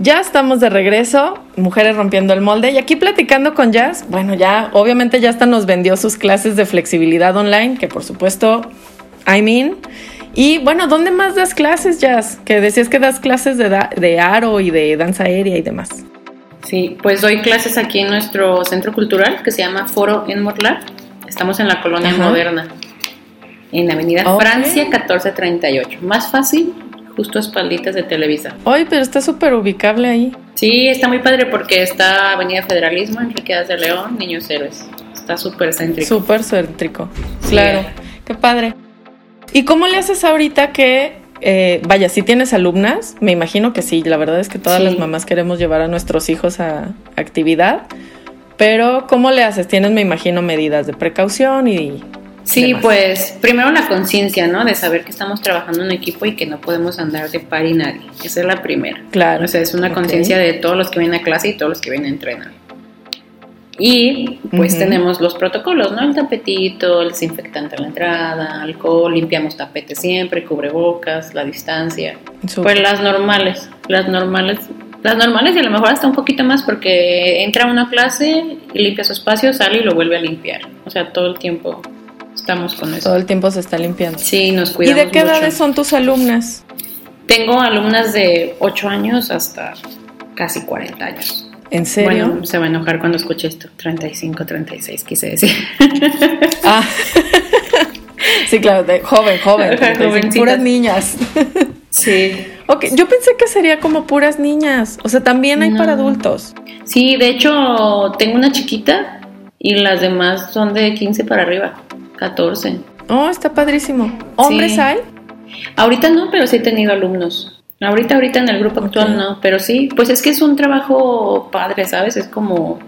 Ya estamos de regreso, Mujeres Rompiendo el Molde, y aquí platicando con Jazz, bueno, ya obviamente ya hasta nos vendió sus clases de flexibilidad online, que por supuesto, I mean. Y bueno, ¿dónde más das clases, Jazz? Que decías que das clases de, de aro y de danza aérea y demás. Sí, pues doy clases aquí en nuestro centro cultural que se llama Foro en Morlar. Estamos en la colonia moderna. en Avenida Ok. Francia 1438. Más fácil, justo a espalditas de Televisa. Oye, pero está súper ubicable ahí. Sí, está muy padre porque está Avenida Federalismo, Enrique de León, Niños Héroes. Está súper céntrico. Súper céntrico. Sí. Claro. Qué padre. ¿Y cómo le haces ahorita que, eh, vaya, si tienes alumnas? Me imagino que sí. La verdad es que todas Sí. las mamás queremos llevar a nuestros hijos a actividad. Pero, ¿cómo le haces? Tienes, me imagino, medidas de precaución y... Sí, demás. pues primero la conciencia, ¿no? De saber que estamos trabajando en equipo y que no podemos andar de par y nadie. Esa es la primera. Claro. O sea, es una conciencia de todos los que vienen a clase y todos los que vienen a entrenar. Y pues Ujú. tenemos los protocolos, ¿no? El tapetito, el desinfectante a la entrada, alcohol, limpiamos tapete siempre, cubrebocas, la distancia. Súper. Pues las normales, las normales, las normales y a lo mejor hasta un poquito más porque entra a una clase limpia su espacio, sale y lo vuelve a limpiar. O sea, todo el tiempo estamos con eso. Todo el tiempo se está limpiando. Sí, nos ¿Y cuidamos de qué mucho. edades son tus alumnas? Tengo alumnas de 8 años hasta casi 40 años. ¿En serio? Bueno, se va a enojar cuando escuche esto. 35, 36, quise decir. Ah. sí, claro, de joven, joven. Jovencitas. puras niñas. Sí. ok, yo pensé que sería como puras niñas. O sea, también hay No. para adultos. Sí, de hecho, tengo una chiquita y las demás son de 15 para arriba, 14. Oh, está padrísimo. ¿Hombres Sí. hay? Ahorita no, pero sí he tenido alumnos. Ahorita, ahorita en el grupo actual no, pero sí, pues es que es un trabajo padre, ¿sabes? Es como,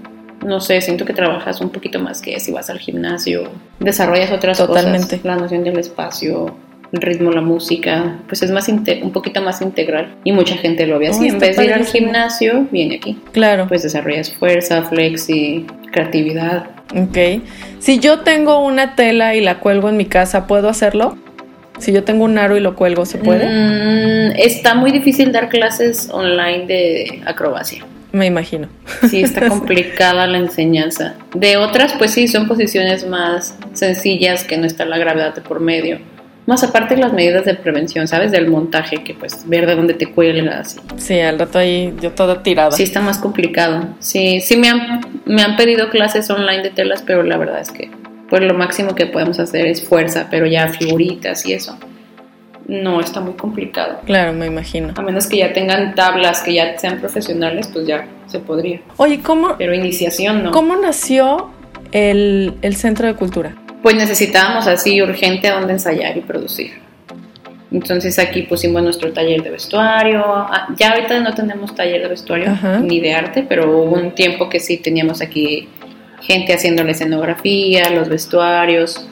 no sé, siento que trabajas un poquito más que si vas al gimnasio, desarrollas otras Totalmente. cosas, la noción del espacio, el ritmo, la música, pues es más un poquito más integral y mucha gente lo ve así. Oh, en vez de ir al gimnasio, viene aquí. Claro. Pues desarrollas fuerza, flexi, creatividad. Ok. Si yo tengo una tela y la cuelgo en mi casa, ¿puedo hacerlo? Si yo tengo un aro y lo cuelgo, ¿se puede? Mm, está muy difícil dar clases online de acrobacia. Me imagino. Sí, está complicada la enseñanza. De otras, pues sí, son posiciones más sencillas que no está la gravedad de por medio. Más aparte las medidas de prevención, ¿sabes? Del montaje, que pues ver de dónde te cuelgas. y- Sí, al rato ahí yo toda tirada. Sí, está más complicado. Sí, sí me han, me han pedido clases online de telas, pero la verdad es que pues lo máximo que podemos hacer es fuerza, pero ya figuritas y eso. No, está muy complicado. Claro, me imagino. A menos que ya tengan tablas, que ya sean profesionales, pues ya se podría. Oye, ¿cómo, Pero iniciación no. ¿cómo nació el, el Centro de Cultura? Pues necesitábamos así urgente a dónde ensayar y producir. Entonces aquí pusimos nuestro taller de vestuario. Ah, Ya ahorita no tenemos taller de vestuario Ajá. ni de arte, pero hubo un tiempo que sí teníamos aquí gente haciendo la escenografía, los vestuarios.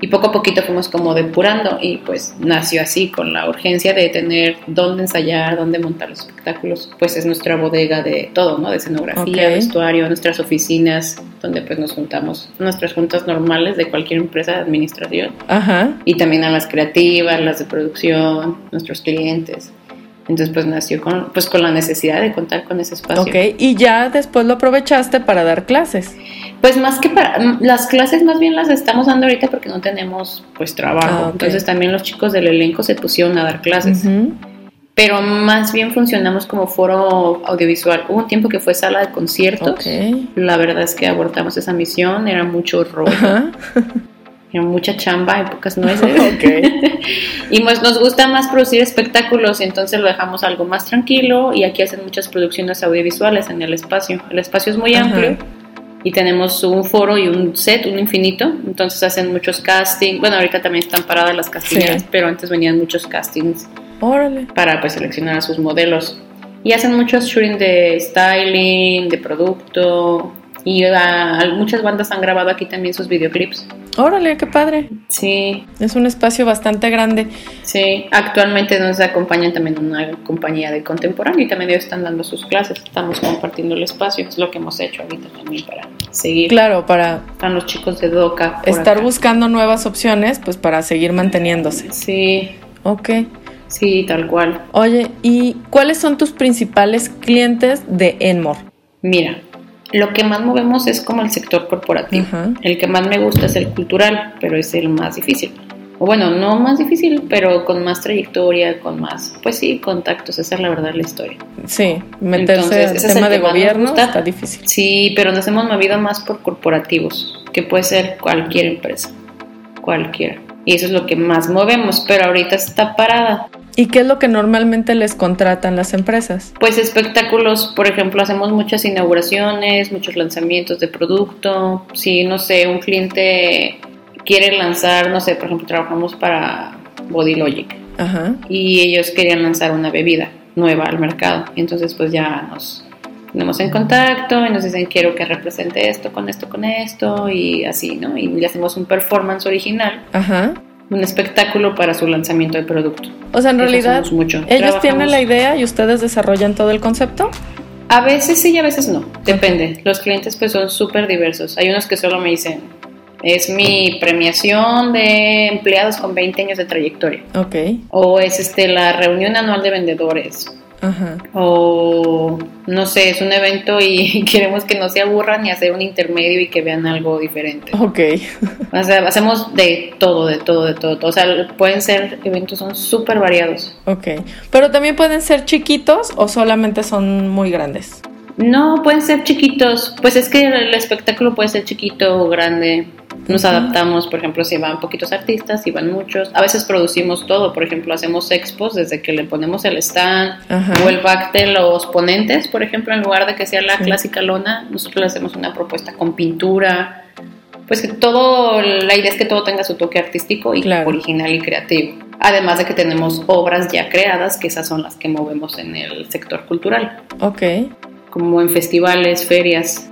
Y poco a poquito fuimos como depurando y pues nació así con la urgencia de tener dónde ensayar, dónde montar los espectáculos. Pues es nuestra bodega de todo, ¿no? De escenografía, vestuario, nuestras oficinas donde pues nos juntamos, nuestras juntas normales de cualquier empresa de administración Ajá. y también a las creativas, las de producción, nuestros clientes. Entonces pues nació con, pues, con la necesidad de contar con ese espacio. Ok, y ya después lo aprovechaste para dar clases. Pues más que para las clases más bien las estamos dando ahorita porque no tenemos pues trabajo. Ah. Entonces también los chicos del elenco se pusieron a dar clases. Pero más bien funcionamos como foro audiovisual. Hubo un tiempo que fue sala de conciertos. La verdad es que abortamos esa misión, era mucho rollo, era mucha chamba y pocas nueces. Y pues nos gusta más producir espectáculos y entonces lo dejamos algo más tranquilo y aquí hacen muchas producciones audiovisuales en el espacio. El espacio es muy amplio y tenemos un foro y un set, un infinito, entonces hacen muchos castings. Bueno, ahorita también están paradas las castineras, Sí. pero antes venían muchos castings Órale. para pues seleccionar a sus modelos. Y hacen muchos shooting de styling, de producto y muchas bandas han grabado aquí también sus videoclips. Órale, qué padre. Sí, Es un espacio bastante grande. Sí, actualmente nos acompañan también una compañía de contemporáneo y también ellos están dando sus clases. Estamos compartiendo el espacio, es lo que hemos hecho ahorita también para seguir. Claro, para Están los chicos de DOCA. estar acá. buscando nuevas opciones, pues para seguir manteniéndose. Sí, Ok. sí, tal cual. Oye, ¿y cuáles son tus principales clientes de Enmore? Mira, lo que más movemos es como el sector corporativo. El que más me gusta es el cultural, pero es el más difícil. O bueno, no más difícil, pero con más trayectoria, con más, pues sí, contactos. Esa es la verdad la historia. Sí, meterse Entonces, al es tema el de gobierno gusta. está difícil. Sí, pero nos hemos movido más por corporativos, que puede ser cualquier empresa, cualquiera. Y eso es lo que más movemos, pero ahorita está parada. ¿Y qué es lo que normalmente les contratan las empresas? Pues espectáculos, por ejemplo, hacemos muchas inauguraciones, muchos lanzamientos de producto. Si, no sé, un cliente quiere lanzar, no sé, por ejemplo, trabajamos para Body Logic Ajá. y ellos querían lanzar una bebida nueva al mercado. Entonces pues ya nos ponemos en contacto y nos dicen quiero que represente esto con esto con esto y así, ¿no? Y le hacemos un performance original, Ajá. un espectáculo para su lanzamiento de producto. O sea, en realidad, mucho. ellos tienen la idea y ustedes desarrollan todo el concepto. A veces sí y a veces no, depende. Los clientes pues son súper diversos. Hay unos que solo me dicen, es mi premiación de empleados con 20 años de trayectoria. Ok. O es este la reunión anual de vendedores. Ajá. O no sé, es un evento y queremos que no se aburran y hacer un intermedio y que vean algo diferente. Ok. O sea, hacemos de todo, de todo, de todo. O sea, pueden ser eventos, son súper variados. Ok. Pero también pueden ser chiquitos o solamente son muy grandes. No, pueden ser chiquitos. Pues es que el espectáculo puede ser chiquito o grande. Nos Ujú. adaptamos, por ejemplo, si van poquitos artistas, si van muchos. A veces producimos todo, por ejemplo, hacemos expos desde que le ponemos el stand Ajá. o el back de los ponentes, por ejemplo, en lugar de que sea la Sí. clásica lona, nosotros le hacemos una propuesta con pintura. Pues que todo, la idea es que todo tenga su toque artístico y Claro. original y creativo. Además de que tenemos obras ya creadas, que esas son las que movemos en el sector cultural Ok. como en festivales, ferias.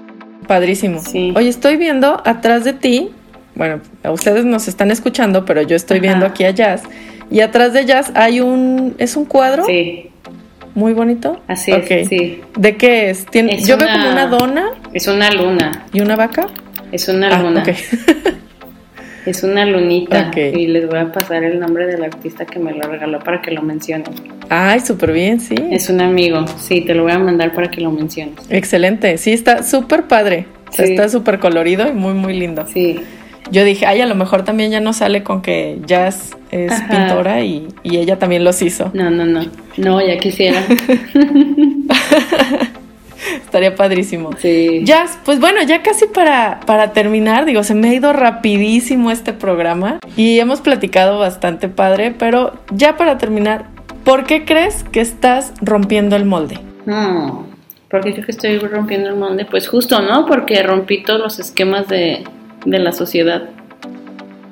Padrísimo. Sí. Oye, estoy viendo atrás de ti, bueno, ustedes nos están escuchando, pero yo estoy viendo aquí a Jazz. Y atrás de Jazz hay un, ¿es un cuadro? Sí, Muy bonito. así es, sí. ¿De qué es? Tiene, Es yo veo una- como una dona Es una luna, y una vaca. es una Ah, luna, es una lunita. Y les voy a pasar el nombre del artista que me lo regaló para que lo mencionen. Ay, súper bien, sí. Es un amigo, sí, te lo voy a mandar para que lo menciones. Excelente. Sí, está súper padre. Sí. Está súper colorido y muy, muy lindo. Sí, Yo dije, ay, a lo mejor también ya no sale con que Jazz es Ajá. pintora y, y ella también los hizo. no, no, no, no, ya quisiera. Estaría padrísimo. Sí. Jazz, pues bueno, ya casi para, para terminar, digo, se me ha ido rapidísimo este programa y hemos platicado bastante padre, pero ya para terminar, ¿por qué crees que estás rompiendo el molde? No, porque creo que estoy rompiendo el molde. Pues justo, ¿no? Porque rompí todos los esquemas de, de la sociedad.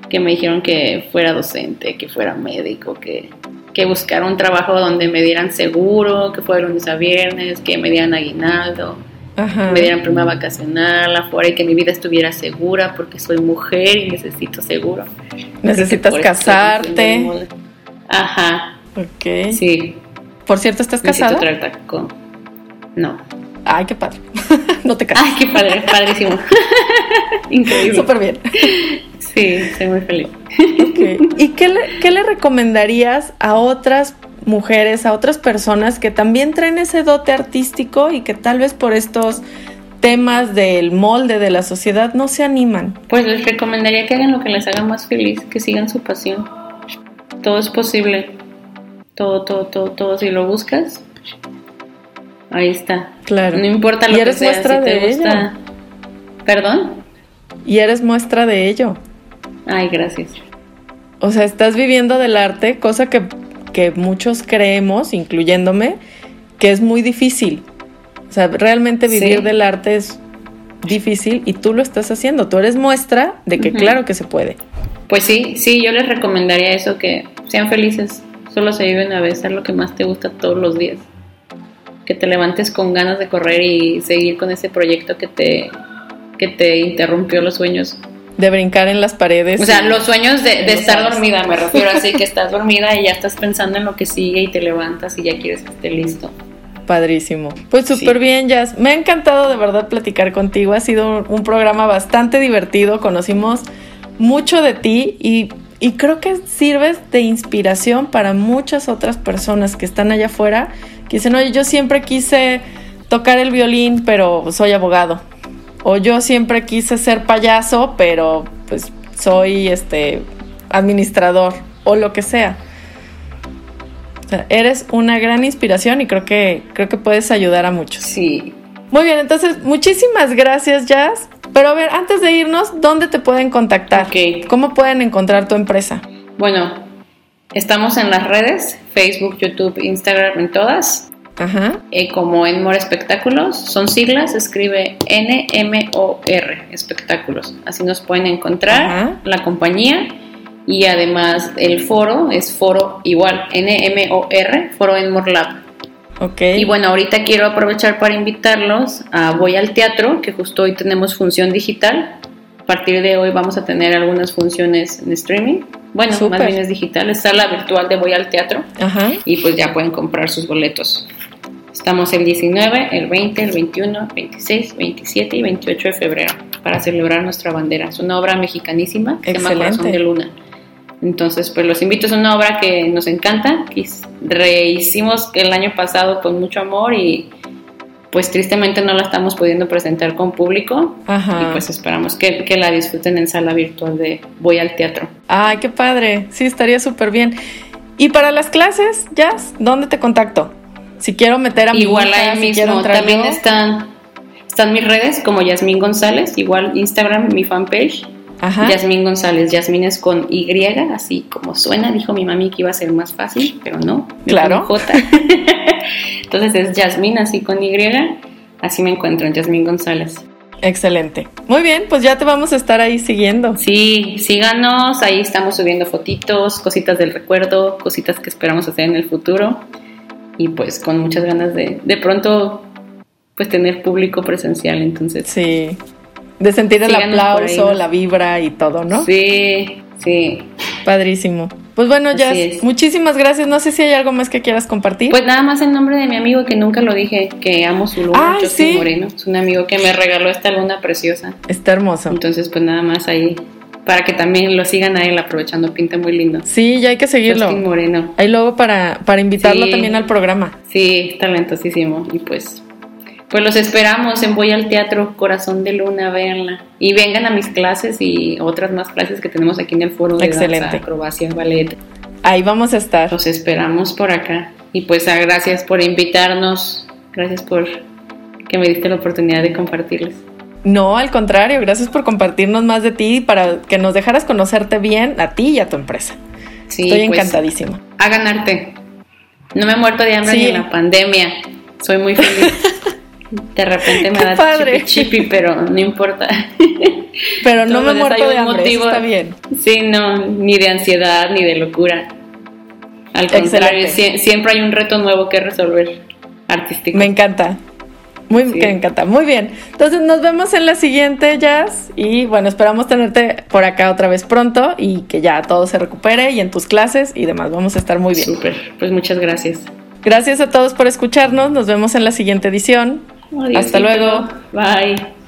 Que me dijeron que fuera docente, que fuera médico, que, que buscara un trabajo donde me dieran seguro, que fuera lunes a viernes, que me dieran aguinaldo, Ajá. que me dieran prima vacacional afuera y que mi vida estuviera segura porque soy mujer y necesito seguro. Necesitas eso casarte. Ajá, Ok. sí. Por cierto, ¿estás Necesito casada? traer tacón. No. Ay, qué padre. no te casas. Ay, qué padre, padrísimo. Increíble. Súper bien. Sí, estoy muy feliz. ¿Y qué le, qué le recomendarías a otras mujeres, a otras personas que también traen ese dote artístico y que tal vez por estos temas del molde de la sociedad no se animan? Pues les recomendaría que hagan lo que les haga más feliz, que sigan su pasión. Todo es posible. Todo, todo, todo, todo. Si lo buscas, ahí está. Claro. No importa lo Y que eres sea, muestra si te de gusta. ello. ¿Perdón? Y eres muestra de ello. Ay, gracias. O sea, estás viviendo del arte, cosa que, que muchos creemos, incluyéndome, que es muy difícil. O sea, realmente vivir Sí. del arte es difícil y tú lo estás haciendo. Tú eres muestra de que claro que se puede. Pues sí, sí, yo les recomendaría eso, que sean felices. Solo se vive una vez, haz lo que más te gusta todos los días. Que te levantes con ganas de correr y seguir con ese proyecto que te, que te interrumpió los sueños. De brincar en las paredes. O sea, los sueños de, estar dormida, me refiero así, que estás dormida y ya estás pensando en lo que sigue y te levantas y ya quieres que esté listo. Padrísimo. Pues Sí. súper bien, Jazz. Me ha encantado de verdad platicar contigo. Ha sido un, un programa bastante divertido. Conocimos mucho de ti y, y creo que sirves de inspiración para muchas otras personas que están allá afuera que dicen, oye, yo siempre quise tocar el violín, pero soy abogado. O yo siempre quise ser payaso, pero pues soy este administrador o lo que sea. O sea, eres una gran inspiración y creo que creo que puedes ayudar a muchos. Sí. Muy bien, entonces muchísimas gracias, Jazz. Pero a ver, antes de irnos, ¿dónde te pueden contactar? Ok. ¿Cómo pueden encontrar tu empresa? Bueno, estamos en las redes, Facebook, YouTube, Instagram, en todas. Ajá. Eh, como Enmor Espectáculos, son siglas, escribe N-M-O-R, Espectáculos. Así nos pueden encontrar Ajá. la compañía y además el foro es foro igual, N-M-O-R, foro Enmor Lab. Ok. Y bueno, ahorita quiero aprovechar para invitarlos a Voy al Teatro, que justo hoy tenemos función digital. A partir de hoy vamos a tener algunas funciones en streaming. Bueno, Súper. más bien es digital, está la virtual de Voy al Teatro Ajá. y pues ya pueden comprar sus boletos. Estamos el 19, el 20, el 21, 26, 27 y 28 de febrero para celebrar nuestra bandera. Es una obra mexicanísima que se llama Excelente. Corazón de Luna. Entonces, pues los invito, es una obra que nos encanta, que rehicimos el año pasado con mucho amor y pues tristemente no la estamos pudiendo presentar con público Ajá. y pues esperamos que, que la disfruten en sala virtual de Voy al Teatro. Ay, qué padre. Sí, estaría súper bien. Y para las clases, Jazz, ¿dónde te contacto? Si quiero meter a mi Igual hija, ahí si mismo, también yo. están, están mis redes como Yasmín González, igual Instagram, mi fanpage, Ajá. Yasmín González, Yasmín es con Y, así como suena, dijo mi mami que iba a ser más fácil, pero no, Claro. J. Entonces es Yasmín así con Y, así me encuentro, Yasmín González. Excelente. Muy bien, pues ya te vamos a estar ahí siguiendo. Sí, síganos, ahí estamos subiendo fotitos, cositas del recuerdo, cositas que esperamos hacer en el futuro y pues con muchas ganas de de pronto pues tener público presencial, entonces Sí. De sentir el Síganos por ahí, aplauso, ¿no? la vibra y todo, ¿no? Sí, sí. Padrísimo. Pues bueno, Jazz, muchísimas gracias. No sé si hay algo más que quieras compartir. Pues nada más en nombre de mi amigo que nunca lo dije, que amo su luna, Justin sí. Moreno. Es un amigo que me regaló esta luna preciosa. Está hermoso. Entonces, pues nada más ahí, para que también lo sigan a él aprovechando, pinta muy lindo. Sí, ya hay que seguirlo. Justin Moreno. Ahí luego para, para invitarlo Sí. también al programa. Sí, talentosísimo. Y pues, pues los esperamos en Voy al Teatro Corazón de Luna, véanla. Y vengan a mis clases y otras más clases que tenemos aquí en el foro de Excelente. danza, acrobacia, ballet. Ahí vamos a estar. Los esperamos por acá. Y pues ah, gracias por invitarnos. Gracias por que me diste la oportunidad de compartirles. No, al contrario, gracias por compartirnos más de ti para que nos dejaras conocerte bien a ti y a tu empresa. Sí, Estoy pues, encantadísima. Hagan arte. No me he muerto de hambre Sí. ni en la pandemia. Soy muy feliz. De repente me da padre. chipi chipi, pero no importa. Pero no me muerto de hambre, eso motivo. está bien. Sí, no, ni de ansiedad, ni de locura. Al contrario, sie- siempre hay un reto nuevo que resolver artístico. Me encanta. Muy, Sí. me encanta. Muy bien. Entonces nos vemos en la siguiente, Jazz. Y bueno, esperamos tenerte por acá otra vez pronto y que ya todo se recupere y en tus clases y demás. Vamos a estar muy bien. Súper, pues muchas gracias. Gracias a todos por escucharnos. Nos vemos en la siguiente edición. Hasta luego. Bye.